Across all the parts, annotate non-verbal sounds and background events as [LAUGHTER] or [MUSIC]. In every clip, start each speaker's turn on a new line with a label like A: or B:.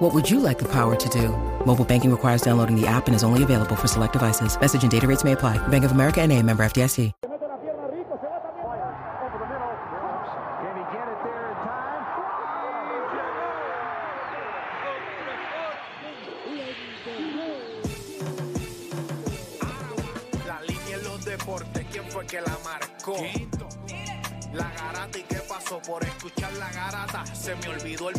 A: What would you like the power to do? Mobile banking requires downloading the app and is only available for select devices. Message and data rates may apply. Bank of America and a member FDIC.
B: La pierna rico, se va también. Over the middle. Can he get it there in time?
C: La línea en los deportes, ¿quién fue que la marcó? La garata y qué pasó por escuchar la garata, se me olvidó el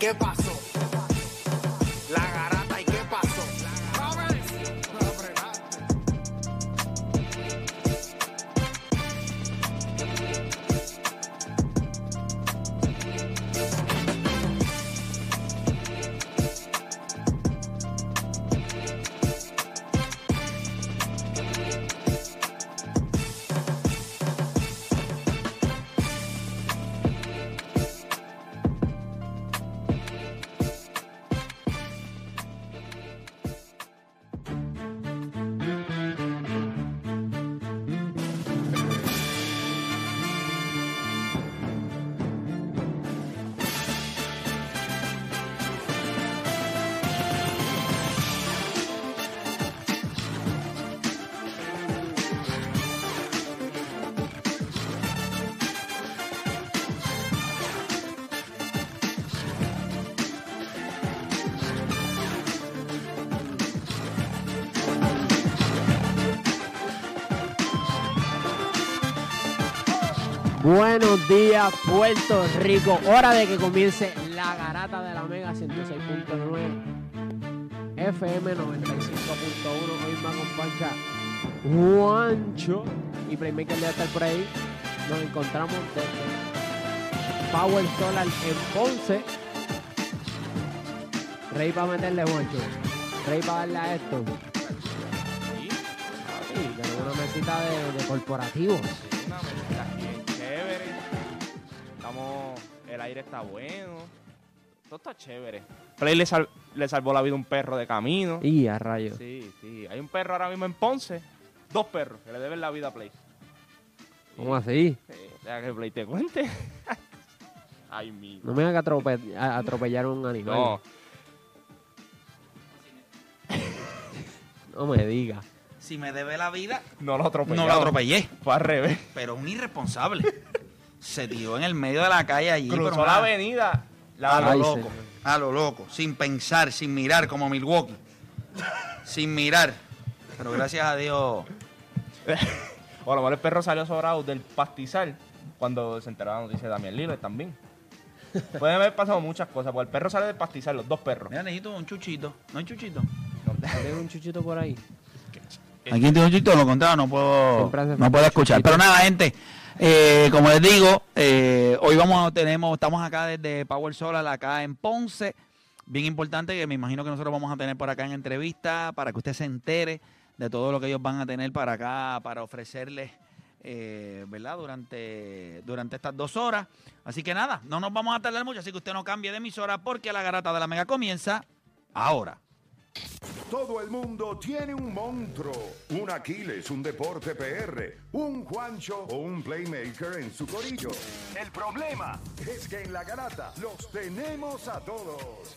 C: qué pasó?
D: Buenos días, Puerto Rico. Hora de que comience la garata de la Mega 106.9 FM 95.1. Hoy me acompaña Juancho y Playmaker debe estar por ahí. Nos encontramos desde Power Solar en Ponce. Rey para meterle, Juancho. Rey para darle a esto. Sí, tenemos una mesita de, de corporativos.
E: Chévere. Estamos, el aire está bueno. Todo está chévere. Play le, sal- le salvó la vida a un perro de camino.
D: Y a rayos.
E: Sí, sí. Hay un perro ahora mismo en Ponce. Dos perros que le deben la vida a Play.
D: ¿Cómo así?
E: Sí, deja que Play te cuente. [LAUGHS] Ay, mi.
D: No me haga atrope- a- atropellar un animal.
E: No, [LAUGHS]
D: No me diga.
F: Si me debe la vida,
E: no lo atropelló.
F: no lo atropellé.
E: Fue al revés.
F: Pero un irresponsable. Se tiró en el medio de la calle allí.
E: Cruzó
F: pero
E: la avenida. La
F: a lo loco. A lo loco. Sin pensar, sin mirar, como Milwaukee. sin mirar. Pero gracias a Dios. [LAUGHS]
E: O a lo mejor el perro salió sobrado del pastizal cuando se enteró la noticia de Damián Lillard también. Pueden haber pasado muchas cosas, porque el perro sale del pastizal, los dos perros.
F: Mira, necesito un chuchito. ¿No hay chuchito?
D: ¿Tienes un chuchito por ahí?
F: Aquí tiene un chuchito, lo contrario, no puedo, no puedo escuchar. Pero nada, gente, eh, como les digo, eh, hoy vamos a, tenemos, estamos acá desde Power Solar, acá en Ponce. Bien importante que me imagino que nosotros vamos a tener por acá en entrevista para que usted se entere de todo lo que ellos van a tener para acá, para ofrecerles, eh, ¿verdad? Durante, durante estas dos horas. Así que nada, no nos vamos a tardar mucho, así que usted no cambie de emisora porque la garata de la mega comienza ahora.
G: Todo el mundo tiene un monstruo, un Aquiles, un Deporte PR, un Juancho o un Playmaker en su corillo. El problema es que en la garata los tenemos a todos.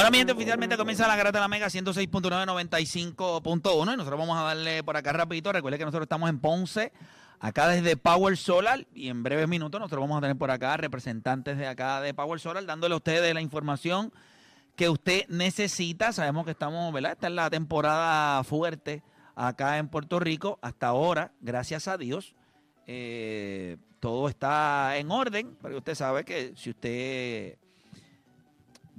F: Bueno, mi gente, oficialmente comienza la Garata de la Mega 106.995.1 y nosotros vamos a darle por acá rapidito. Recuerde que nosotros estamos en Ponce, acá desde Power Solar y en breves minutos nosotros vamos a tener por acá representantes de acá de Power Solar dándole a ustedes la información que usted necesita. Sabemos que estamos, ¿verdad? Esta es la temporada fuerte acá en Puerto Rico. Hasta ahora, gracias a Dios, eh, todo está en orden, pero usted sabe que si usted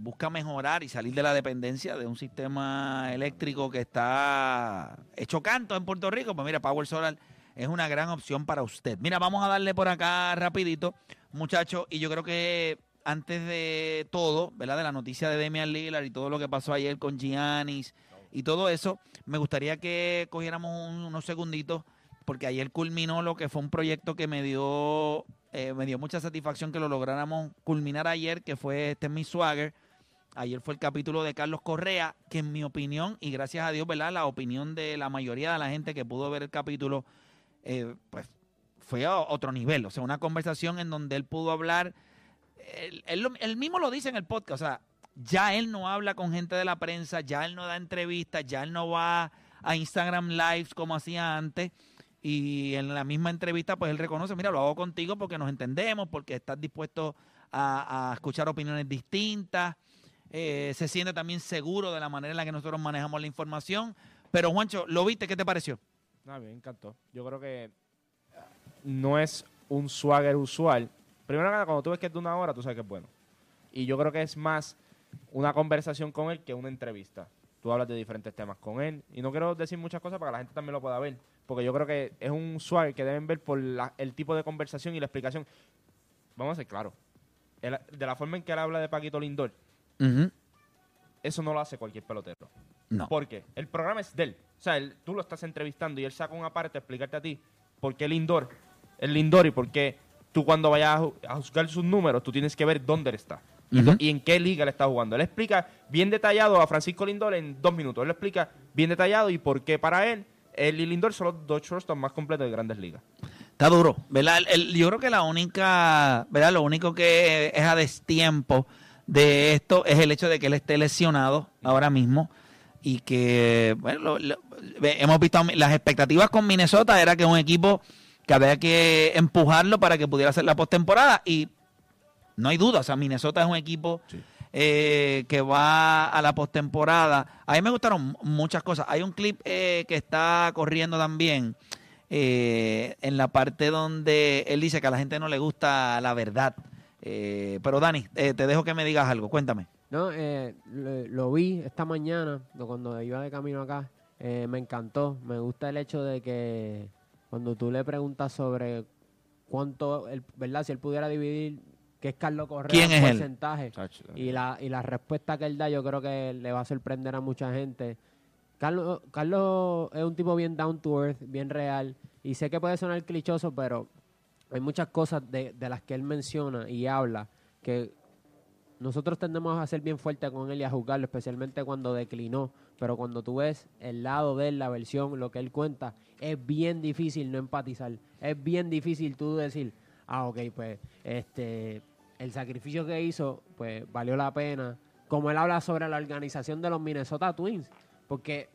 F: busca mejorar y salir de la dependencia de un sistema eléctrico que está hecho canto en Puerto Rico, pues mira, Power Solar es una gran opción para usted. Mira, vamos a darle por acá rapidito, muchachos, y yo creo que antes de todo, ¿verdad? De la noticia de Demian Lillard y todo lo que pasó ayer con Giannis y todo eso, me gustaría que cogiéramos un- unos segunditos porque ayer culminó lo que fue un proyecto que me dio eh, me dio mucha satisfacción que lo lográramos culminar ayer, que fue este es mi swagger. Ayer fue el capítulo de Carlos Correa, que en mi opinión, y gracias a Dios, ¿verdad? La opinión de la mayoría de la gente que pudo ver el capítulo, eh, pues fue a otro nivel. O sea, una conversación en donde él pudo hablar. Él, mismo lo dice en el podcast. O sea, ya él no habla con gente de la prensa, ya él no da entrevistas, ya él no va a Instagram Lives como hacía antes. Y en la misma entrevista, pues él reconoce, mira, lo hago contigo porque nos entendemos, porque estás dispuesto a escuchar opiniones distintas. Eh, se siente también seguro de la manera en la que nosotros manejamos la información. Pero, Juancho, ¿lo viste? ¿Qué te pareció?
E: A mí me encantó. Yo creo que ah, no es un swagger usual. Primero cuando tú ves que es de una hora, tú sabes que es bueno. Y yo creo que es más una conversación con él que una entrevista. Tú hablas de diferentes temas con él. Y no quiero decir muchas cosas para que la gente también lo pueda ver. Porque yo creo que es un swagger que deben ver por la- el tipo de conversación y la explicación. Vamos a ser claros. De la forma en que él habla de Paquito Lindor, eso no lo hace cualquier pelotero.
F: No.
E: Porque el programa es de él. O sea, él- tú lo estás entrevistando y él saca una parte a explicarte a ti por qué Lindor es Lindor y por qué tú cuando vayas a, ju- a juzgar sus números, tú tienes que ver dónde él está. Y, en qué liga le está jugando. Él explica bien detallado a Francisco Lindor en dos minutos. Él lo explica bien detallado y por qué para él, él y Lindor son los dos shortstops más completos de grandes ligas.
F: Está duro, ¿verdad? El- el- yo creo que la única, ¿verdad? Lo único que es a destiempo de esto es el hecho de que él esté lesionado ahora mismo y que, bueno, lo- hemos visto las expectativas con Minnesota era que un equipo que había que empujarlo para que pudiera hacer la postemporada y no hay duda, o sea, Minnesota es un equipo eh, que va a la postemporada. A mí me gustaron muchas cosas. Hay un clip eh, que está corriendo también eh, en la parte donde él dice que a la gente no le gusta la verdad. Eh, pero Dani, eh, te dejo que me digas algo, cuéntame.
D: No, eh, lo, lo vi esta mañana cuando iba de camino acá. eh, me encantó. Me gusta el hecho de que cuando tú le preguntas sobre cuánto, él, ¿verdad? Si él pudiera dividir qué es Carlos Correa
F: ¿Quién es él?
D: porcentaje. Y la, y la respuesta que él da yo creo que le va a sorprender a mucha gente. Carlos, Carlos es un tipo bien down to earth, bien real. Y sé que puede sonar clichoso, pero hay muchas cosas de, las que él menciona y habla que nosotros tendemos a ser bien fuerte con él y a juzgarlo, especialmente cuando declinó. Pero cuando tú ves el lado de él, la versión, lo que él cuenta, es bien difícil no empatizar. Es bien difícil tú decir, ah, ok, pues este, el sacrificio que hizo, pues valió la pena. Como él habla sobre la organización de los Minnesota Twins, porque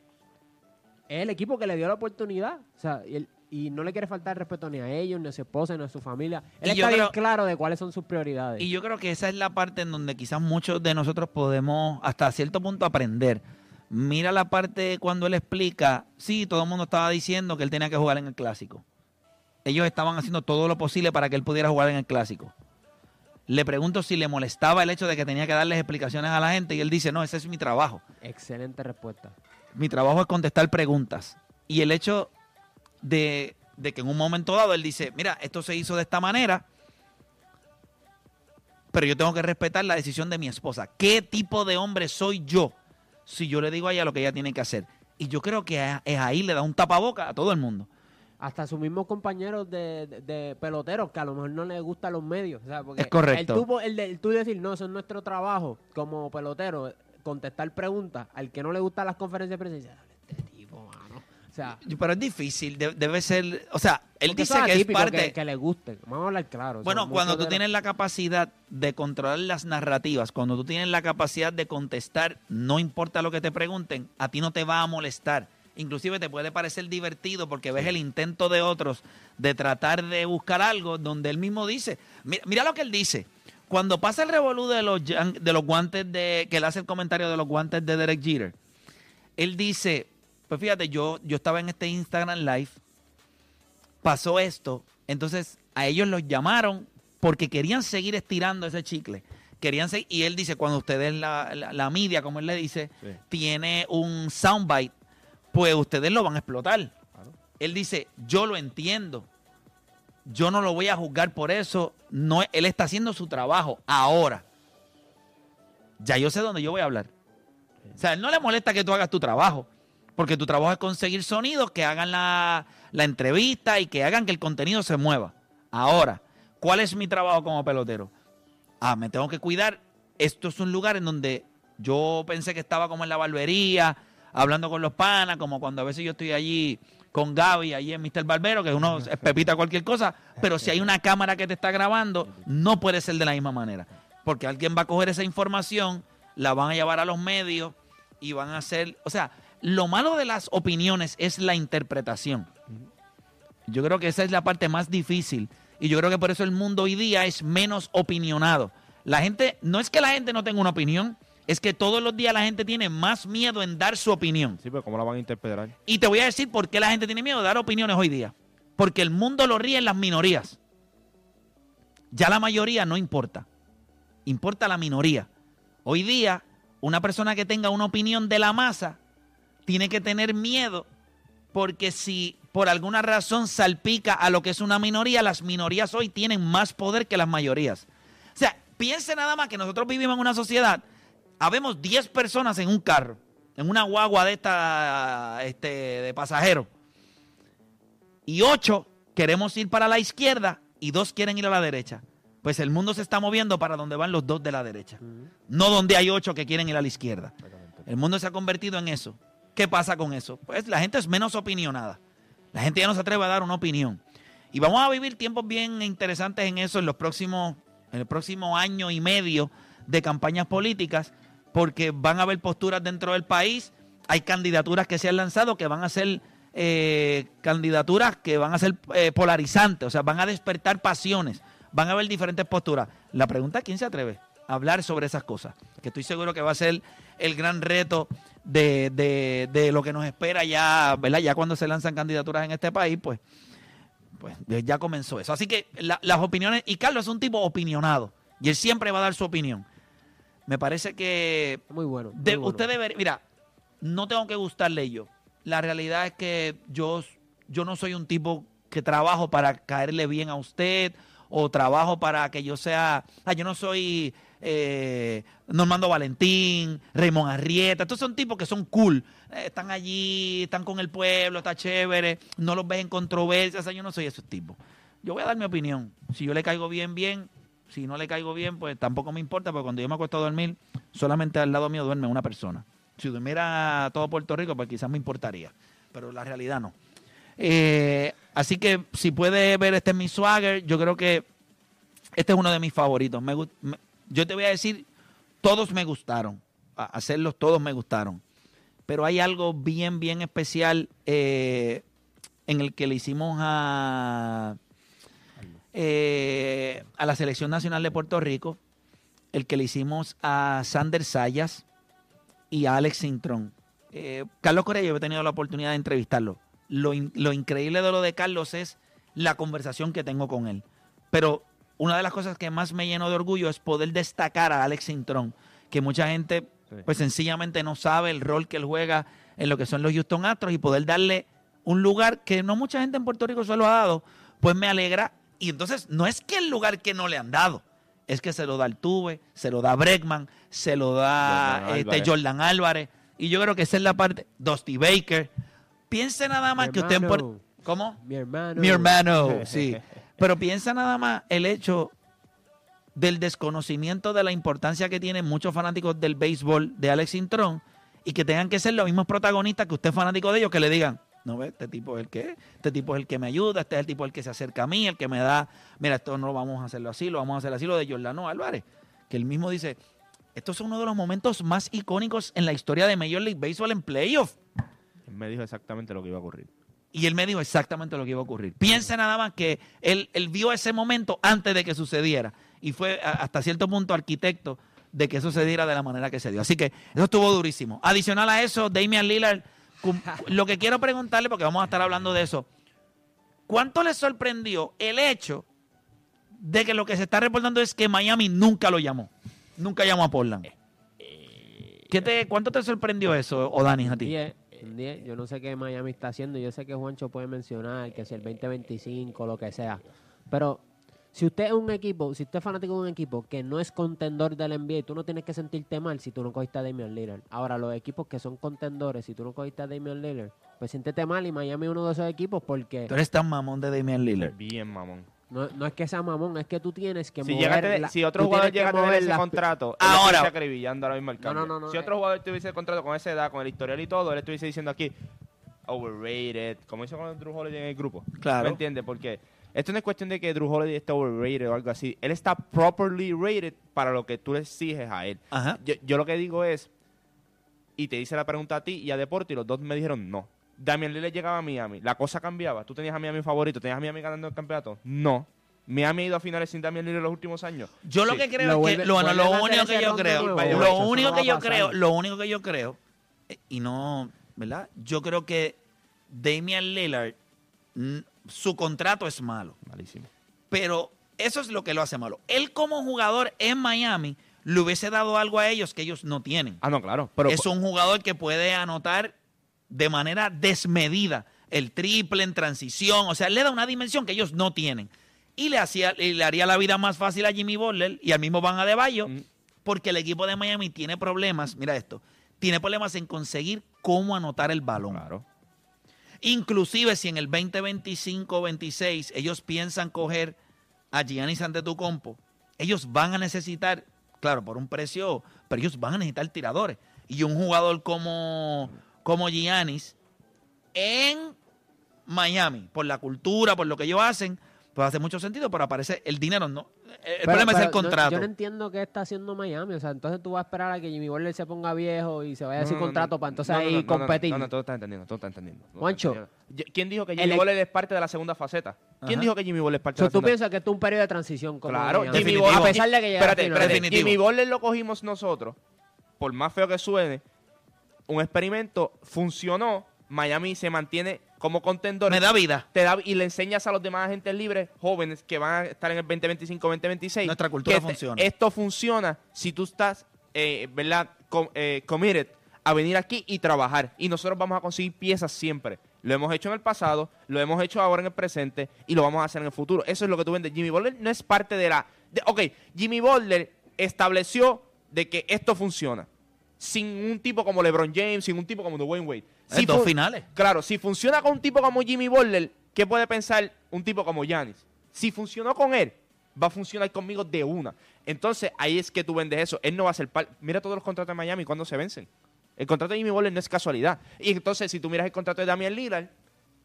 D: es el equipo que le dio la oportunidad. O sea, él- y no le quiere faltar respeto ni a ellos, ni a su esposa, ni a su familia. Él
F: Y
D: está bien
F: creo-
D: claro de cuáles son sus prioridades.
F: Y yo creo que esa es la parte en donde quizás muchos de nosotros podemos hasta cierto punto aprender. Mira la parte cuando él explica, sí, todo el mundo estaba diciendo que él tenía que jugar en el clásico. Ellos estaban haciendo todo lo posible para que él pudiera jugar en el clásico. Le pregunto si le molestaba el hecho de que tenía que darles explicaciones a la gente y él dice, no, ese es mi trabajo.
D: Excelente respuesta.
F: Mi trabajo es contestar preguntas. Y el hecho de de que en un momento dado él dice, mira, esto se hizo de esta manera, pero yo tengo que respetar la decisión de mi esposa. ¿Qué tipo de hombre soy yo si yo le digo a ella lo que ella tiene que hacer? Y yo creo que es ahí le da un tapaboca a todo el mundo.
D: Hasta sus mismos compañeros de, de- de peloteros que a lo mejor no les gustan los medios. o sea, porque
F: Es correcto.
D: El, de- el tú decir, no, eso es nuestro trabajo como pelotero, contestar preguntas. Al que no le gustan las conferencias de prensa, dice, "Dale, este tipo, mano. O sea,
F: Pero es difícil, de- debe ser, o sea, él dice que es parte...
D: Que, que le guste. Vamos a hablar claro. o sea,
F: Bueno, cuando tú
D: de
F: tienes la capacidad de controlar las narrativas, cuando tú tienes la capacidad de contestar, no importa lo que te pregunten, a ti no te va a molestar. Inclusive te puede parecer divertido porque ves el intento de otros de tratar de buscar algo donde él mismo dice, mira, mira lo que él dice. Cuando pasa el revolú de los, de los guantes de, que él hace el comentario de los guantes de Derek Jeter, él dice, pues fíjate, yo, yo estaba en este Instagram Live, pasó esto, entonces a ellos los llamaron porque querían seguir estirando ese chicle. Querían seguir, y él dice, cuando ustedes, la, la, la media, como él le dice,
E: Sí.
F: tiene un soundbite, pues ustedes lo van a explotar. Él dice, yo lo entiendo. Yo no lo voy a juzgar por eso. No, él está haciendo su trabajo ahora. Ya yo sé dónde yo voy a hablar. O sea, él no le molesta que tú hagas tu trabajo, porque tu trabajo es conseguir sonidos que hagan la, la entrevista y que hagan que el contenido se mueva. Ahora, ¿cuál es mi trabajo como pelotero? Ah, me tengo que cuidar. Esto es un lugar en donde yo pensé que estaba como en la barbería, hablando con los panas, como cuando a veces yo estoy allí con Gaby, allí en Mr. Barbero, que uno es pepita cualquier cosa, pero si hay una cámara que te está grabando, no puede ser de la misma manera. Porque alguien va a coger esa información, la van a llevar a los medios y van a hacer, o sea, lo malo de las opiniones es la interpretación. Yo creo que esa es la parte más difícil y yo creo que por eso el mundo hoy día es menos opinionado. La gente, no es que la gente no tenga una opinión, es que todos los días la gente tiene más miedo en dar su opinión.
E: Sí, pero ¿cómo la van a interpretar?
F: Y te voy a decir por qué la gente tiene miedo de dar opiniones hoy día. Porque el mundo lo ríe en las minorías. Ya la mayoría no importa. Importa la minoría. Hoy día, una persona que tenga una opinión de la masa tiene que tener miedo porque si por alguna razón salpica a lo que es una minoría, las minorías hoy tienen más poder que las mayorías. O sea, piense nada más que nosotros vivimos en una sociedad, habemos 10 personas en un carro, en una guagua de esta este, de pasajeros, y 8 queremos ir para la izquierda y 2 quieren ir a la derecha. Pues el mundo se está moviendo para donde van los dos de la derecha, no donde hay 8 que quieren ir a la izquierda. El mundo se ha convertido en eso. ¿Qué pasa con eso? Pues la gente es menos opinionada. La gente ya no se atreve a dar una opinión. Y vamos a vivir tiempos bien interesantes en eso en los próximos, en el próximo año y medio de campañas políticas, porque van a haber posturas dentro del país. Hay candidaturas que se han lanzado que van a ser eh, candidaturas que van a ser eh, polarizantes, o sea, van a despertar pasiones, van a haber diferentes posturas. La pregunta es quién se atreve a hablar sobre esas cosas, que estoy seguro que va a ser el gran reto de, de- de lo que nos espera ya, ¿verdad? Ya cuando se lanzan candidaturas en este país, pues, pues ya comenzó eso. Así que la- las opiniones, y Carlos es un tipo opinionado, y él siempre va a dar su opinión. Me parece que
D: Muy bueno. muy
F: de-
D: bueno.
F: usted debe, mira, no tengo que gustarle yo. La realidad es que yo, yo no soy un tipo que trabajo para caerle bien a usted o trabajo para que yo sea, ah, yo no soy eh, Normando Valentín, Raymond Arrieta, estos son tipos que son cool, eh, están allí, están con el pueblo, está chévere, no los ves en controversias, o sea, yo no soy esos tipos. Yo voy a dar mi opinión, si yo le caigo bien, bien, si no le caigo bien, pues tampoco me importa, porque cuando yo me acuesto a dormir, solamente al lado mío duerme una persona. Si durmiera todo Puerto Rico, pues quizás me importaría, pero la realidad no. Eh, así que si puede ver este es mi swagger, yo creo que este es uno de mis favoritos. Me me- yo te voy a decir, todos me gustaron. Hacerlos todos me gustaron. Pero hay algo bien, bien especial eh, en el que le hicimos a, eh, a la Selección Nacional de Puerto Rico, el que le hicimos a Sander Sayas y a Alex Sintrón. Eh, Carlos Correa, yo he tenido la oportunidad de entrevistarlo. Lo, lo increíble de lo de Carlos es la conversación que tengo con él. Pero una de las cosas que más me llenó de orgullo es poder destacar a Alex Sintrón, que mucha gente
E: Sí.
F: pues sencillamente no sabe el rol que él juega en lo que son los Houston Astros y poder darle un lugar que no mucha gente en Puerto Rico se lo ha dado, pues me alegra. Y entonces no es que el lugar que no le han dado, es que se lo da Altuve, se lo da Bregman, se lo da
E: Jordan
F: este,
E: Álvarez.
F: Jordan Álvarez. Y yo creo que esa es la parte. Dusty Baker. Piense nada más
D: Mi
F: que usted en Puerto
D: hermano.
F: ¿Cómo?
D: Mi hermano.
F: Mi hermano, [LAUGHS] sí. Pero piensa nada más el hecho del desconocimiento de la importancia que tienen muchos fanáticos del béisbol de Alex Intrón y que tengan que ser los mismos protagonistas que usted fanático de ellos, que le digan, no ve, este tipo es el que, es, este tipo es el que me ayuda, este es el tipo el que se acerca a mí, el que me da, mira, esto no lo vamos a hacerlo así, lo vamos a hacer así, lo de Jordano Álvarez, que él mismo dice, esto es uno de los momentos más icónicos en la historia de Major League Baseball en playoff.
E: Él me dijo exactamente lo que iba a ocurrir.
F: Y él me dijo exactamente lo que iba a ocurrir. Piensa nada más que él, él vio ese momento antes de que sucediera. Y fue a- hasta cierto punto arquitecto de que sucediera de la manera que se dio. Así que eso estuvo durísimo. Adicional a eso, Damian Lillard, lo que quiero preguntarle, porque vamos a estar hablando de eso, ¿cuánto le sorprendió el hecho de que lo que se está reportando es que Miami nunca lo llamó? Nunca llamó a Portland. ¿Qué te, ¿Cuánto te sorprendió eso, O'Dani, a ti?
D: 10, un 10. Yo no sé qué Miami está haciendo. Yo sé que Juancho puede mencionar que si el 2025, lo que sea. Pero si usted es un equipo, si usted es fanático de un equipo que no es contendor del NBA, tú no tienes que sentirte mal si tú no cogiste a Damian Lillard. Ahora, los equipos que son contendores, si tú no cogiste a Damian Lillard, pues siéntete mal y Miami es uno de esos equipos porque
F: Tú eres tan mamón de Damian Lillard.
E: Bien, mamón.
D: No, no es que sea mamón, es que tú tienes que
E: Si,
D: mover la-
E: si otro jugador llega a tener ese contrato,
F: Ahora-
E: él estuviese acribillando ahora mismo el
D: No,
E: cambio.
D: no, no, no,
E: si
D: eh.
E: otro jugador tuviese el contrato con esa edad, con el historial y todo, él estuviese diciendo aquí, overrated, como hizo con Drew Holiday en el grupo.
F: Claro.
E: ¿Me entiendes? Porque esto no es cuestión de que Drew Holiday esté overrated o algo así. Él está properly rated para lo que tú le exiges a él.
F: Ajá.
E: Yo, yo lo que digo es, y te hice la pregunta a ti y a Deporte, y los dos me dijeron no. Damian Lillard llegaba a Miami, la cosa cambiaba. ¿Tú tenías a Miami favorito? ¿Tenías a Miami ganando el campeonato? No. ¿Miami ha ido a finales sin Damian Lillard los últimos años?
F: Yo lo que creo
D: Lo
F: es
D: vuelve-
F: que lo, único que yo creo,
D: nuevo,
F: lo único que yo creo, lo único que yo creo y no, ¿verdad? Yo creo que Damian Lillard su contrato es malo,
E: Malísimo.
F: pero eso es lo que lo hace malo. Él como jugador en Miami le hubiese dado algo a ellos que ellos no tienen.
E: Ah, no, claro. Pero
F: es un jugador que puede anotar de manera desmedida el triple en transición. O sea, le da una dimensión que ellos no tienen. Y le, hacía, y le haría la vida más fácil a Jimmy Butler y al mismo Van Adebayo,
E: Mm.
F: porque el equipo de Miami tiene problemas, mira esto, tiene problemas en conseguir cómo anotar el balón.
E: Claro.
F: Inclusive si en el 2025-26 ellos piensan coger a Giannis Antetokounmpo, ellos van a necesitar, claro, por un precio, pero ellos van a necesitar tiradores. Y un jugador como, como Giannis en Miami, por la cultura, por lo que ellos hacen, pues hace mucho sentido, pero aparece el dinero, no. El
D: Pero-
F: problema es el contrato.
D: No, yo no entiendo qué está haciendo Miami. O sea, entonces tú vas a esperar a que Jimmy Butler se ponga viejo y se vaya
E: No,
D: sin
E: no, no,
D: contrato
E: no,
D: para entonces ahí
E: no, no,
D: competir.
E: No, no, todo está entendiendo, todo está entendiendo. todo está
D: Juancho.
E: entendiendo. ¿Quién dijo que
D: el
E: Jimmy Butler es parte de la segunda faceta? ¿Quién
F: Ajá.
E: dijo que Jimmy Butler es parte
D: O sea,
E: de la
D: tú
E: segunda
D: piensas que esto es un periodo de transición. Como
E: Claro,
D: Miami.
E: Jimmy. Butler.
D: A pesar de que llegara
E: Espérate,
D: a.
E: Jimmy Butler lo cogimos nosotros, por más feo que suene, un experimento, funcionó, Miami se mantiene como contendor.
F: Me da vida.
E: te da y le enseñas a los demás agentes libres jóvenes que van a estar en el 2025, 2026.
F: Nuestra cultura
E: que te-
F: funciona.
E: Esto funciona si tú estás, eh, ¿verdad? Com- eh, committed a venir aquí y trabajar. Y nosotros vamos a conseguir piezas siempre. Lo hemos hecho en el pasado, lo hemos hecho ahora en el presente y lo vamos a hacer en el futuro. Eso es lo que tú vendes. Jimmy Butler no es parte de la... de- ok, Jimmy Butler estableció de que esto funciona. Sin un tipo como LeBron James, sin un tipo como Dwayne Wade.
F: Eh, dos finales.
E: Claro, si funciona con un tipo como Jimmy Butler, ¿qué puede pensar un tipo como Giannis? Si funcionó con él, va a funcionar conmigo de una. Entonces, ahí es que tú vendes eso. Él no va a ser par- Mira todos los contratos de Miami cuando se vencen. El contrato de Jimmy Butler no es casualidad. Y entonces, si tú miras el contrato de Damian Lillard,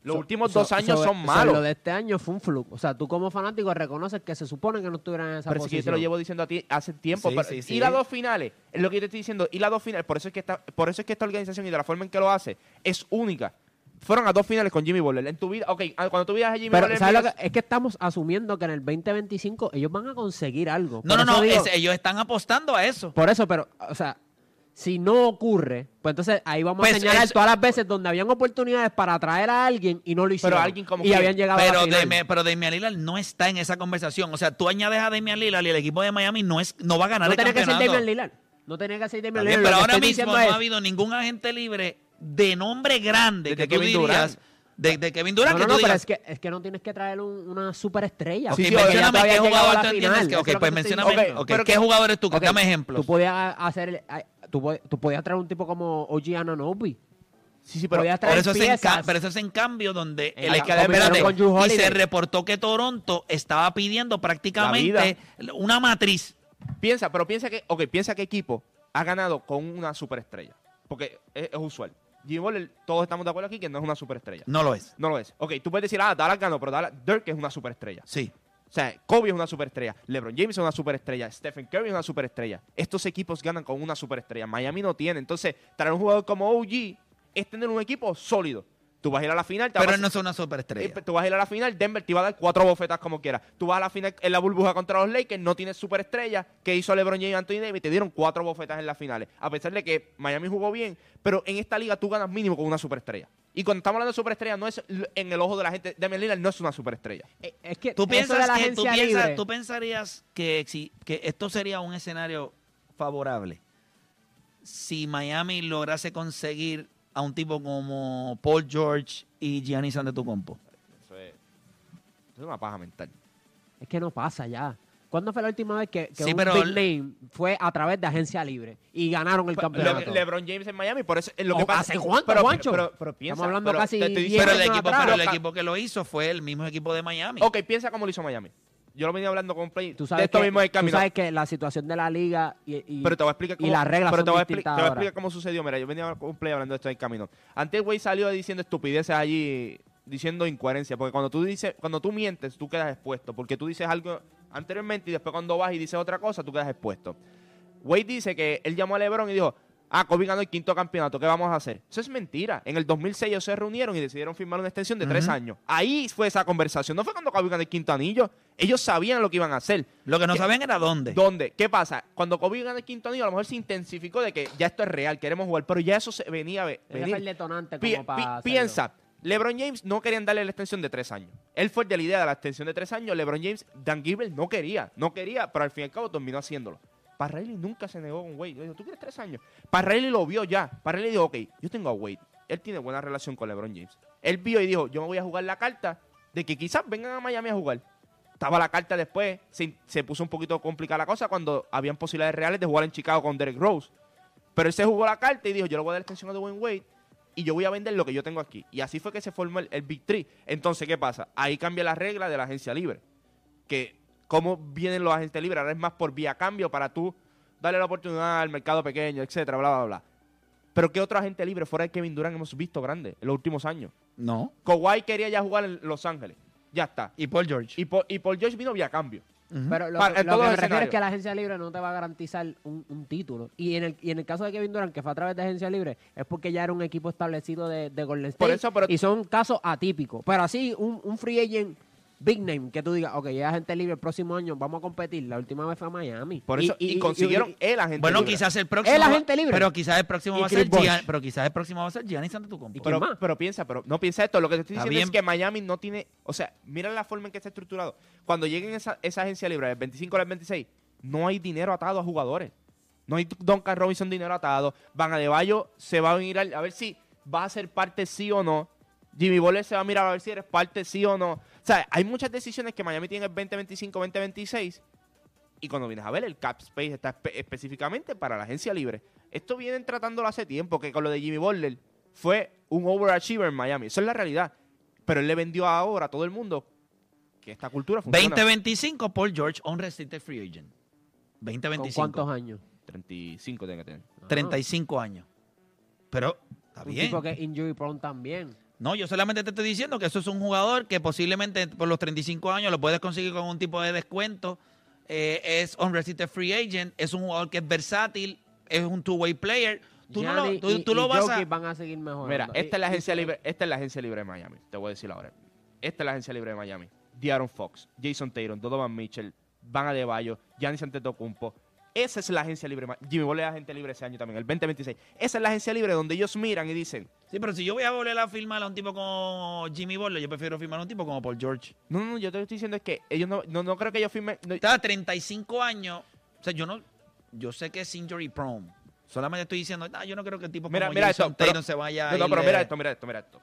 E: los
D: So-
E: últimos
D: so-
E: dos años
D: so-
E: son
D: so
E: malos.
D: Lo de este año fue un flujo. O sea, tú como fanático reconoces que se supone que no estuvieran en esa
E: Pero es que yo
D: posición.
E: te lo llevo diciendo a ti hace tiempo.
F: Sí,
E: pero-
F: sí, sí.
E: Y las dos finales, es lo que yo te estoy diciendo. Y las dos finales, por eso es que esta, por eso es que esta organización y de la forma en que lo hace es única. Fueron a dos finales con Jimmy Butler. En tu vida, ok, ah, cuando tú viajas a Jimmy
D: Pero,
E: Butler,
D: ¿sabes lo
E: miras-
D: que- es que estamos asumiendo que en el 2025 ellos van a conseguir algo.
F: No,
D: Por
F: no, no,
D: digo-
F: es- ellos están apostando a eso.
D: Por eso, pero, o sea, si no ocurre, pues entonces ahí vamos
F: Pues
D: a señalar
F: es-
D: todas las veces donde habían oportunidades para atraer a alguien y no lo hicieron.
E: alguien como
D: y
E: quién.
D: habían llegado a
F: Pero,
D: la final.
F: Dame- pero Damian Lillard no está en esa conversación. O sea, tú añades a Damian Lillard y el equipo de Miami no, es, no va a ganar
D: no
F: el
D: tenía que ser. Damian Lillard. No tenía que ser Damian Lillard.
F: pero
D: que
F: ahora mismo no
D: es-
F: ha habido ningún agente libre de nombre grande
E: Desde
F: que tú
E: Kevin
F: dirías de, de Kevin Durant
D: No,
F: que
D: no,
F: tú
D: no, pero
F: digas,
D: es que, es que no tienes que traer un- una superestrella.
E: Sí, sí,
F: mencióname qué jugador
D: a
F: tú entiendes que, ok,
D: es
F: pues
D: que
F: mencióname,
D: diciendo.
F: ok,
E: pero
F: ¿qué
E: que-
F: jugador eres tú? Dame ejemplo.
D: Tú podías hacer, tú, tú podías traer un tipo como OG Ananobi.
E: Sí, sí, pero
D: podías
F: Pero
D: traer
F: eso, es en pero eso es en cambio donde
E: En
F: el-
E: la-
F: espérate,
D: compitiendo con Drew
F: y se reportó que Toronto estaba pidiendo prácticamente una matriz.
E: piensa, pero piensa que, ok, piensa qué equipo ha ganado con una superestrella. Porque es, es usual. Jimmy Butler, todos estamos de acuerdo aquí que no es una superestrella.
F: No lo es.
E: No lo es. Ok, tú puedes decir, ah, Dallas ganó, pero Dallas, Dirk es una superestrella.
F: Sí.
E: O sea, Kobe es una superestrella, LeBron James es una superestrella, Stephen Curry es una superestrella. Estos equipos ganan con una superestrella. Miami no tiene. Entonces, traer un jugador como OG es tener un equipo sólido. Tú vas a ir a la final, te
F: Pero
E: vas
F: no es una superestrella.
E: eh, tú vas a ir a la final, Denver te va a dar cuatro bofetas como quieras. Tú vas a la final en la burbuja contra los Lakers, no tienes superestrella, que hizo LeBron James y Anthony Davis, te dieron cuatro bofetas en las finales. A pesar de que Miami jugó bien, pero en esta liga tú ganas mínimo con una superestrella. Y cuando estamos hablando de superestrella, no es en el ojo de la gente, Damian Lillard no es una superestrella.
D: Eh, Es que
F: ¿Tú piensas
D: de la
F: que tú, piensas, pensarías que, si- que esto sería un escenario favorable si Miami lograse conseguir a un tipo como Paul George y Giannis Antetokounmpo?
E: Eso es, eso es una paja mental.
D: Es que no pasa ya. ¿Cuándo fue la última vez que, que
F: Sí,
D: un
F: pero
D: big name fue a través de agencia libre y ganaron el
E: Le-
D: campeonato?
E: LeBron James en Miami, por eso es lo
D: ¿O
E: que pasa.
D: hace cuánto,
E: pero,
D: Juancho?
E: pero, pero, pero piensa,
D: Estamos hablando
E: pero
D: casi
E: te estoy
D: 10
E: diciendo-
F: Pero el, equipo,
D: atrás.
F: pero el equipo que lo hizo fue el mismo equipo de Miami.
E: Ok, piensa cómo lo hizo Miami. Yo lo venía hablando con Play.
D: Tú
E: de
D: sabes,
E: esto
D: que,
E: mismo es el
D: tú
E: camino.
D: sabes que la situación de la liga y, y-
E: Pero te voy a explicar
D: y
E: cómo,
D: las reglas
E: pero
D: son
E: te voy, a te voy a explicar cómo sucedió. Mira, yo venía con play hablando de esto en el camino. Antes el güey salió diciendo estupideces allí, diciendo incoherencia. Porque cuando tú dices, cuando tú mientes, tú quedas expuesto. Porque tú dices algo anteriormente y después cuando vas y dices otra cosa, tú quedas expuesto. Wade dice que él llamó a LeBron y dijo, ah, Kobe ganó el quinto campeonato, ¿qué vamos a hacer? Eso es mentira. En el 2006 ellos se reunieron y decidieron firmar una extensión de tres años. Ahí fue esa conversación. No fue cuando Kobe ganó el quinto anillo. Ellos sabían lo que iban a hacer.
F: Lo que no
E: ¿Qué-
F: sabían era dónde.
E: ¿Dónde? ¿Qué pasa? Cuando Kobe gana el quinto anillo, a lo mejor se intensificó de que ya esto es real, queremos jugar, pero ya eso se venía a ve-
D: Ese fue
E: venir.
D: el detonante
E: Pi-
D: como para
E: pi-
D: hacerlo.
E: piensa, LeBron James no querían darle la extensión de tres años. Él fue el de la idea de la extensión de tres años. LeBron James, Dan Gilbert no quería, no quería, pero al fin y al cabo terminó haciéndolo. Parrilli nunca se negó con Wade. Dijo, ¿tú quieres tres años? Parrilli lo vio ya. Parrilli dijo, ok, yo tengo a Wade. Él tiene buena relación con LeBron James. Él vio y dijo, yo me voy a jugar la carta de que quizás vengan a Miami a jugar. Estaba la carta después, se, se puso un poquito complicada la cosa cuando habían posibilidades reales de jugar en Chicago con Derek Rose. Pero él se jugó la carta y dijo, yo le voy a dar extensión a Dwayne Wade y yo voy a vender lo que yo tengo aquí. Y así fue que se formó el, el Big Three. Entonces, ¿qué pasa? Ahí cambia la regla de la agencia libre. Que cómo vienen los agentes libres, ahora es más por vía cambio para tú darle la oportunidad al mercado pequeño, etcétera, bla, bla, bla. Pero ¿qué otro agente libre fuera de Kevin Durant hemos visto grande en los últimos años?
F: No.
E: Kawhi quería ya jugar en Los Ángeles. Ya está.
F: Y Paul George.
E: Y por George vino vía cambio.
D: Pero lo,
E: Para-
D: que- lo que me refiero es que la agencia libre no te va a garantizar un, un título. Y en, el, y en el caso de Kevin Durant, que fue a través de agencia libre, es porque ya era un equipo establecido de, de Golden State.
E: Por eso, pero-
D: y son casos atípicos. Pero así, un, un free agent big name, que tú digas, ok, ya agente libre el próximo año, vamos a competir. La última vez fue a Miami.
E: Por eso, y, consiguieron el agente
F: Bueno,
E: libre.
F: quizás el próximo.
D: El agente libre.
F: Pero quizás el próximo va a ser. Gian- pero quizás el próximo va a ser Giannis Antetokounmpo.
D: ¿Y quién
E: Pero,
D: más?
E: pero piensa, pero no piensa esto. Lo que te estoy diciendo es que Miami no tiene. O sea, mira la forma en que está estructurado. Cuando lleguen esa, esa agencia libre del 25 al 26, no hay dinero atado a jugadores. No hay Duncan Robinson dinero atado. Van a De Bayo se va a venir al- a ver si va a ser parte sí o no. Jimmy Butler se va a mirar a ver si eres parte sí o no. O sea, hay muchas decisiones que Miami tiene el 2025, 2026. Y cuando vienes a ver, el cap space está espe- específicamente para la agencia libre. Esto vienen tratándolo hace tiempo, que con lo de Jimmy Butler fue un overachiever en Miami. Eso es la realidad. Pero él le vendió ahora a todo el mundo que esta cultura funciona.
F: 2025, Paul George, unrestricted free agent.
D: ¿Con
F: 2025.
D: cuántos años?
E: 35 tiene que tener.
D: Ah.
F: 35 años. Pero, está
D: Un
F: bien.
D: tipo que injury prone también.
F: No, yo solamente te estoy diciendo que eso es un jugador que posiblemente por los 35 años lo puedes conseguir con un tipo de descuento. Eh, es unrestricted free agent, es un jugador que es versátil, es un two-way player. Tú, no lo, tú,
D: y-
F: tú
D: y
F: lo vas a...
D: Van a seguir mejorando.
E: Mira, esta es la agencia
D: y-
E: libre, esta es la agencia libre de Miami. Te voy a decir ahora. Esta es la agencia libre de Miami. De'Aaron Fox, Jason Tatum, Donovan Mitchell, Van Adebayo, Giannis Antetokounmpo. Esa es la agencia libre. Jimmy Butler es agente libre ese año también, el 2026. Esa es la agencia libre donde ellos miran y dicen,
F: Sí, pero si yo voy a volver a firmar a un tipo como Jimmy Butler, yo prefiero firmar a un tipo como Paul George.
E: no, no, no, yo te estoy diciendo es que ellos no, no, no creo que ellos firmen. no-
F: Está 35 años. O sea, yo no... Yo sé que es injury prone. Solamente estoy diciendo, "Ah, yo no creo que el tipo
E: Mira,
F: como
E: mira
F: Jason
E: esto, pero-
F: se vaya
E: no, no, pero mira esto, mira esto, mira esto.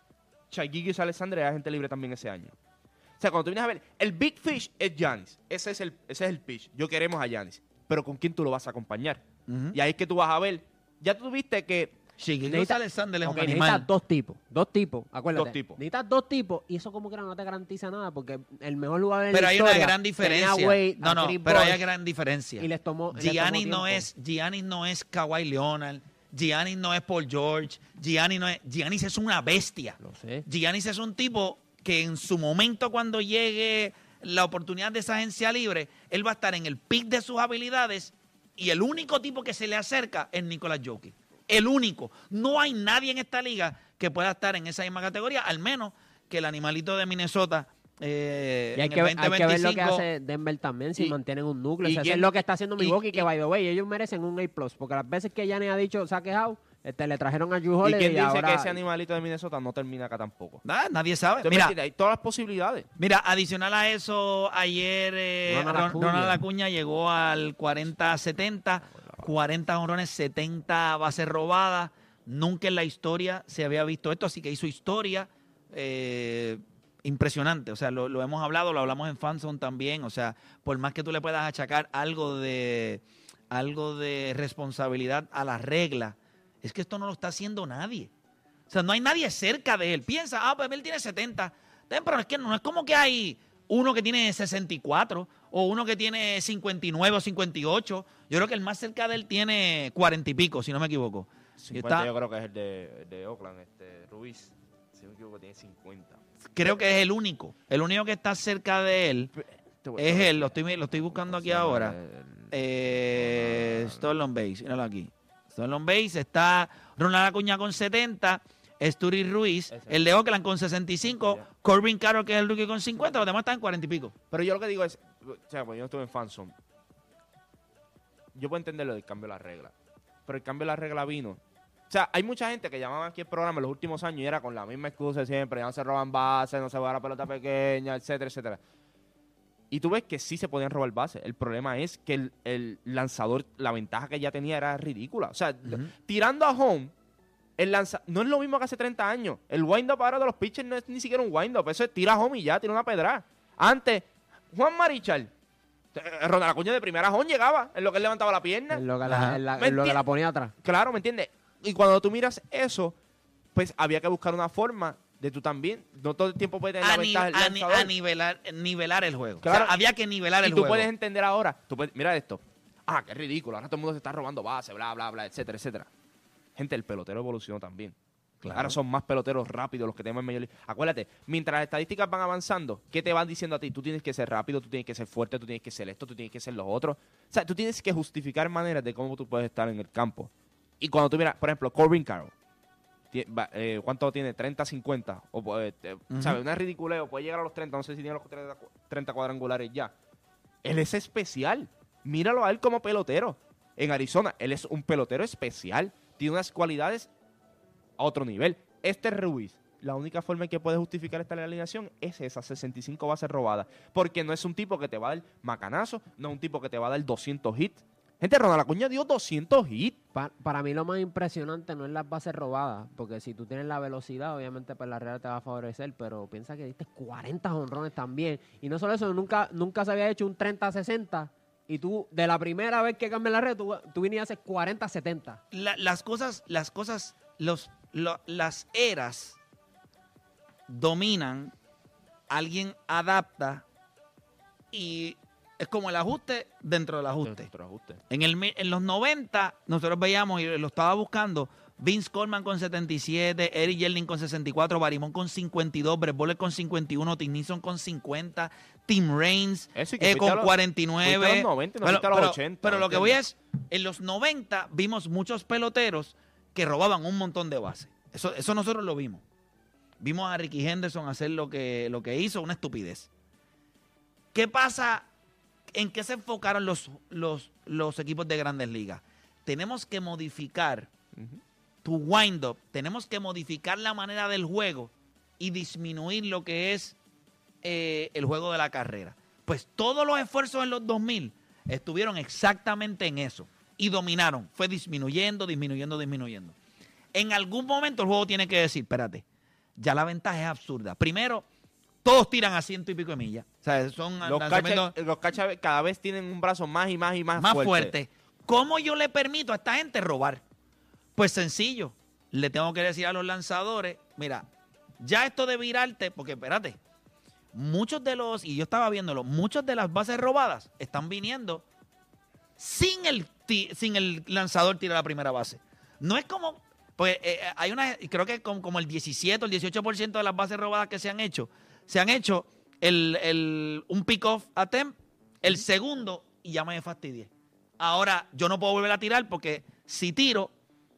E: Shai Gilgeous Alexander era agente libre también ese año. O sea, cuando tú vienes a ver, el Big Fish es Giannis. Ese es el, ese es el pitch. Yo queremos a Giannis. Pero ¿con quién tú lo vas a acompañar? Y ahí es que tú vas a ver. Ya tú viste que
D: Necesita-
F: Alexander es un
D: necesitas
F: animal.
D: dos tipos, dos tipos, acuérdate.
E: Dos tipos.
D: Necesitas dos tipos y eso como que no te garantiza nada porque el mejor jugador en
F: Pero
D: la
F: hay una
D: historia
F: gran
D: tenía
F: diferencia. no, no, pero hay una gran diferencia.
D: y les tomó les tomó
F: no es Giannis no es Kawhi Leonard, Giannis no es Paul George, Giannis no es Giannis es una bestia.
D: Lo sé.
F: Giannis es un tipo que en su momento cuando llegue la oportunidad de esa agencia libre, él va a estar en el pic de sus habilidades y el único tipo que se le acerca es Nicolás Jokic. El único. No hay nadie en esta liga que pueda estar en esa misma categoría, al menos que el animalito de Minnesota eh,
D: Y hay
F: en
D: que,
F: el
D: ver- hay que ver lo que
F: 2025
D: hace Denver también si
E: Y-
D: mantienen un núcleo.
E: y
D: O sea, eso
E: quién-
D: es lo que está haciendo
E: y-
D: Milwaukee, que
E: y-
D: by the way, ellos merecen un A+, porque las veces que Giannis ha dicho se ha quejado, este, le trajeron a Drew
E: ¿Y quién
D: y
E: dice
D: ahora...
E: que ese animalito de Minnesota no termina acá tampoco?
F: Ah, nadie sabe.
E: ¿Te
F: Mira,
E: entiendes? Hay todas las posibilidades.
F: Mira, adicional a eso, ayer eh,
D: Ronald
F: Ron-
D: Acuña.
F: Ronald Acuña llegó al 40-70, 40 honrones, 70 bases robadas. Nunca en la historia se había visto esto, así que hizo historia eh, impresionante. O sea, lo, hemos hablado, lo hablamos en Fanzone también. O sea, por más que tú le puedas achacar algo de, algo de responsabilidad a la regla, es que esto no lo está haciendo nadie. O sea, no hay nadie cerca de él. Piensa, ah, pues él tiene 70. Ten, Pero es que no es como que hay uno que tiene 64 o uno que tiene 59 o 58. Yo creo que el más cerca de él tiene 40 y pico, si no me equivoco. Y
E: 50
F: está-
E: yo creo que es el de, de Oakland, este, Ruiz. Si no me equivoco, tiene 50.
F: creo que es el único. El único que está cerca de él es él. Lo estoy, lo estoy buscando aquí ahora. Eh, Stolen Base, míralo aquí. Stolen Base está Ronald Acuña con 70, Sturi Ruiz,
E: Ese.
F: el de Oakland con 65,
E: Ya.
F: Corbin Carroll que es el rookie con 50, los demás están en 40 y pico.
E: Pero yo lo que digo es, o sea, pues yo no estuve en Fanson. Yo puedo entender lo del cambio de la regla. Pero el cambio de la regla vino. O sea, hay mucha gente que llamaba aquí el programa en los últimos años y era con la misma excusa siempre, ya no se roban bases, no se va a la pelota pequeña, etcétera, etcétera. Y tú ves que sí se podían robar bases. El problema es que el, el lanzador, la ventaja que ya tenía era ridícula. O sea, tirando a home, el lanza no es lo mismo que hace 30 años. El wind-up ahora de los pitchers no es ni siquiera un wind-up. Eso es tira home y ya, tira una pedra. Antes, Juan Marichal, eh, Ronald Acuña de primera home llegaba en lo que él levantaba la pierna.
D: En lo que, la, en la-
E: ¿Me
D: en lo que
E: enti-
D: la ponía atrás.
E: Claro, ¿me entiendes? Y cuando tú miras eso, pues había que buscar una forma de tú también. No todo el tiempo puede tener
F: A,
E: la
F: ni-
E: ventaja del
F: a ni- a nivelar, nivelar el juego.
E: Claro.
F: O sea, había que nivelar
E: y
F: el
E: tú
F: juego.
E: puedes entender ahora. Tú puedes- mira esto. Ah, qué ridículo. Ahora todo el mundo se está robando base, bla, bla, bla, etcétera, etcétera. Gente, el pelotero evolucionó también. Ahora son más peloteros rápidos los que tenemos en Major League. Acuérdate, mientras las estadísticas van avanzando, ¿qué te van diciendo a ti? Tú tienes que ser rápido, tú tienes que ser fuerte, tú tienes que ser esto, tú tienes que ser los otros. O sea, tú tienes que justificar maneras de cómo tú puedes estar en el campo. Y cuando tú miras, por ejemplo, Corbin Carroll, eh, ¿cuánto tiene? 30, 50. O, eh,
F: Ujú.
E: ¿Sabes? Una ridiculeo, puede llegar a los 30, no sé si tiene los 30, cu- 30 cuadrangulares ya. Él es especial. Míralo a él como pelotero. En Arizona, él es un pelotero especial. Tiene unas cualidades a otro nivel. Este Ruiz, la única forma en que puede justificar esta alineación es esas 65 bases robadas. Porque no es un tipo que te va a dar macanazo, no es un tipo que te va a dar 200 hits. Gente, Ronald Acuña dio 200 hits.
D: Pa- para mí lo más impresionante no es las bases robadas, porque si tú tienes la velocidad, obviamente pues la regla te va a favorecer, pero piensa que diste 40 honrones también. Y no solo eso, nunca, nunca se había hecho un 30-60. Y tú, de la primera vez que cambias la regla, tú, tú viniste y haces 40-70.
F: La- las cosas, las cosas, los, lo- las eras dominan, alguien adapta y es como el ajuste dentro del ajuste.
E: Otro ajuste.
F: En, el, mi- en los 90 nosotros veíamos y lo estaba buscando Vince Coleman con 77, Eric Yerling con 64, Barimón con 52, Brett Bowler con 51, Tim con 50, Tim Raines eh,
E: a
F: con
E: los-
F: 49.
E: fuiste a los 90, no
F: Pero-
E: los
F: pero-
E: 80,
F: Pero
E: ¿me
F: lo que voy es, en los 90 vimos muchos peloteros que robaban un montón de bases. Eso, eso nosotros lo vimos. Vimos a Ricky Henderson hacer lo que, lo que hizo, una estupidez. ¿Qué pasa? ¿En qué se enfocaron los, los, los equipos de grandes ligas? Tenemos que modificar tu wind-up, tenemos que modificar la manera del juego y disminuir lo que es eh, el juego de la carrera. Pues todos los esfuerzos en los 2000 estuvieron exactamente en eso y dominaron. Fue disminuyendo, disminuyendo, disminuyendo. En algún momento el juego tiene que decir, espérate, ya la ventaja es absurda. Primero, todos tiran a ciento y pico de millas. O sea, son
E: Los catchers, los cada vez tienen un brazo más y más y más,
F: más
E: fuerte.
F: fuertes. ¿Cómo yo le permito a esta gente robar? Pues sencillo. Le tengo que decir a los lanzadores, mira, ya esto de virarte, porque espérate, muchos de los, y yo estaba viéndolo, muchas de las bases robadas están viniendo sin el, sin el lanzador tirar la primera base. No es como, pues eh, hay una, creo que como, como el 17 o el 18% de las bases robadas que se han hecho, se han hecho el, el- un pick-off attempt, el segundo, y ya me fastidié. Ahora yo no puedo volver a tirar porque si tiro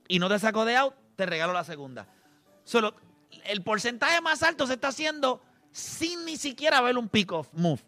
F: y no te saco de out, te regalo la segunda. Solo el porcentaje más alto se está haciendo sin ni siquiera ver un pick-off move.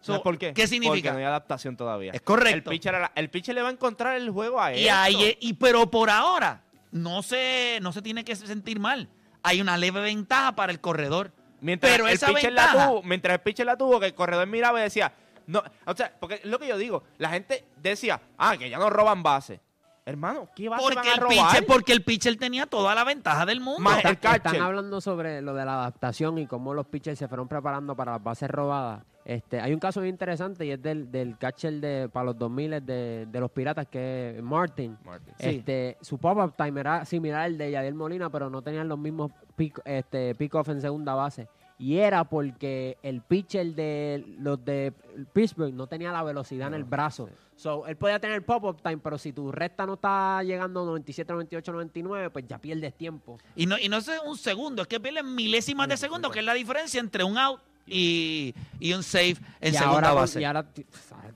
F: So,
E: ¿Sabes por qué?
F: ¿Qué significa?
E: Porque no hay adaptación todavía.
F: Es correcto.
E: El pitcher, el pitcher le va a encontrar el juego a él.
F: Y, ahí- y pero por ahora no se, no se tiene que sentir mal. Hay una leve ventaja para el corredor.
E: Mientras
F: pero
E: el
F: esa
E: pitcher
F: ventaja,
E: la tuvo, mientras el pitcher la tuvo, que el corredor miraba y decía, no, o sea, porque es lo que yo digo, la gente decía, ah, que ya no roban base. Hermano, ¿qué van
F: porque
E: a
F: el,
E: robar?
F: pitcher, porque el pitcher tenía toda la ventaja del mundo.
E: Más el
D: Están hablando sobre lo de la adaptación y cómo los pitchers se fueron preparando para las bases robadas. Este, hay un caso muy interesante y es del, del catcher de para los 2000 de, de los Piratas que es Martin.
E: Martin.
F: Sí.
D: Este, su pop-up time era similar al de Yadiel Molina, pero no tenían los mismos pick, este, pick-off en segunda base. Y era porque el pitcher de los de Pittsburgh no tenía la velocidad en el brazo. So, él podía tener pop-up time, pero si tu recta no está llegando a 97, 98, 99, pues ya pierdes tiempo.
F: Y no, y no es un segundo, es que pierden milésimas de segundo, que es la diferencia entre un out y, y un save en
D: y
F: segunda
D: ahora,
F: base.
D: Y ahora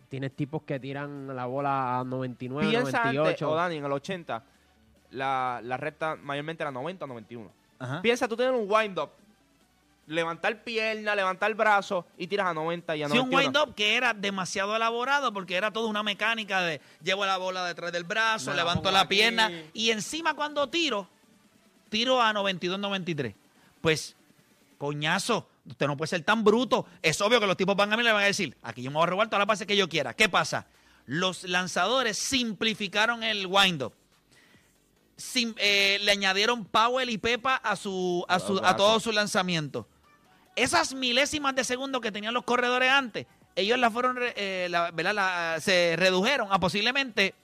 D: tienes tipos que tiran la bola a 99,
E: Piensa antes,
D: 98.
E: o Dani, en el 80, la, la recta mayormente era 90 o 91.
F: Ajá.
E: Piensa tú tener un wind-up, levantar pierna, levantar brazo y tiras a 90 y a
F: Sí, un
E: 91.
F: wind-up que era demasiado elaborado porque era toda una mecánica de llevo la bola detrás del brazo, levanto la
E: aquí.
F: pierna y encima cuando tiro, tiro a 92-93. Pues, coñazo, usted no puede ser tan bruto. Es obvio que los tipos van a mí y le van a decir, aquí yo me voy a robar todas las bases que yo quiera. ¿Qué pasa? Los lanzadores simplificaron el wind-up. Sim- eh, le añadieron Powell y Pepa a, su, a, su, a todos sus lanzamientos. Esas milésimas de segundo que tenían los corredores antes, ellos las fueron, eh, la-. La- se redujeron a posiblemente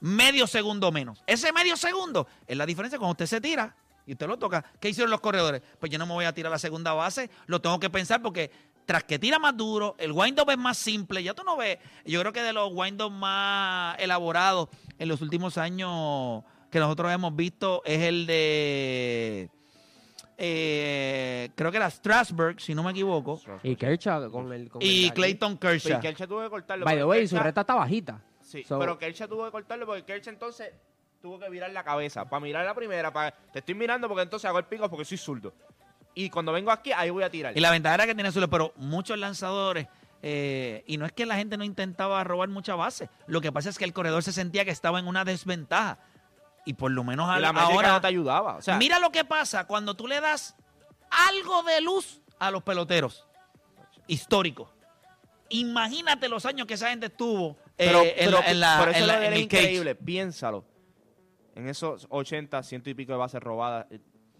F: medio segundo menos. Ese medio segundo es la diferencia cuando usted se tira y usted lo toca. ¿Qué hicieron los corredores? Pues yo no me voy a tirar la segunda base, lo tengo que pensar porque tras que tira más duro, el wind-up es más simple. Ya tú no ves, yo creo que de los wind-up más elaborados en los últimos años que nosotros hemos visto es el de... eh, creo que era Strasburg, si no me equivoco,
D: Y Kershaw con el. Con
F: y
D: el-
F: Clayton Kershaw.
E: Kershaw tuvo que cortarlo.
D: By the way, su
E: Kershaw-
D: recta está bajita.
E: Sí,
D: So-
E: pero Kershaw tuvo que cortarlo porque Kershaw entonces tuvo que virar la cabeza. Para mirar la primera, para, te estoy mirando porque entonces hago el pico porque soy zurdo. Y cuando vengo aquí, ahí voy a tirar.
F: Y la ventaja era que tenía suelo, pero muchos lanzadores, eh, y no es que la gente no intentaba robar mucha base, lo que pasa es que el corredor se sentía que estaba en una desventaja. Y por lo menos a-
E: la
F: ahora...
E: no te ayudaba. O sea,
F: mira lo que pasa cuando tú le das algo de luz a los peloteros históricos. Imagínate los años que esa gente estuvo eh,
E: pero,
F: en,
E: pero
F: la- en la-
E: por eso
F: en la-
E: es increíble. Piénsalo. En esos 80, ciento y pico de bases robadas,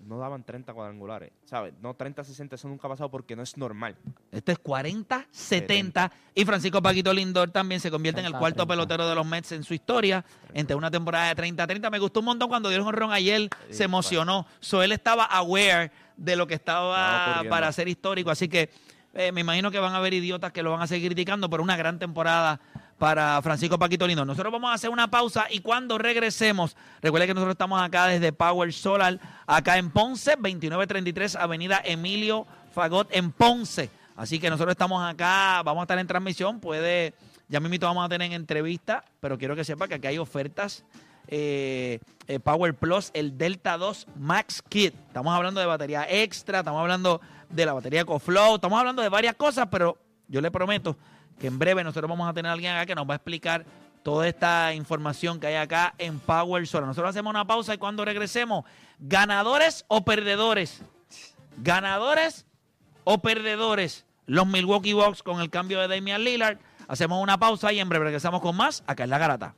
E: no daban 30 cuadrangulares. ¿Sabes? No 30, 60, eso nunca ha pasado porque no es normal.
F: Este es 40, 70. Y Francisco Paquito Lindor también se convierte en el
D: 30,
F: cuarto
D: 30.
F: pelotero de los Mets en su historia. Entre una temporada de 30-30. Me gustó un montón cuando dio el jonrón ayer. se emocionó. So, él estaba aware de lo que
E: Estaba
F: para ser histórico. Así que eh, me imagino que van a haber idiotas que lo van a seguir criticando, pero una gran temporada para Francisco Paquito Lindor. Nosotros vamos a hacer una pausa y cuando regresemos, recuerde que nosotros estamos acá desde Power Solar, acá en Ponce, 2933 Avenida Emilio Fagot en Ponce. Así que nosotros estamos acá, vamos a estar en transmisión, puede, ya mismito vamos a tener entrevista, pero quiero que sepa que aquí hay ofertas. eh, eh, Power Plus, el Delta 2 Max Kit. Estamos hablando de batería extra, estamos hablando de la batería EcoFlow, estamos hablando de varias cosas, pero yo le prometo que en breve nosotros vamos a tener a alguien acá que nos va a explicar toda esta información que hay acá en Power Solar. Nosotros hacemos una pausa y cuando regresemos, ganadores o perdedores. Ganadores o perdedores. Los Milwaukee Bucks con el cambio de Damian Lillard. Hacemos una pausa y en breve regresamos con más acá en La Garata.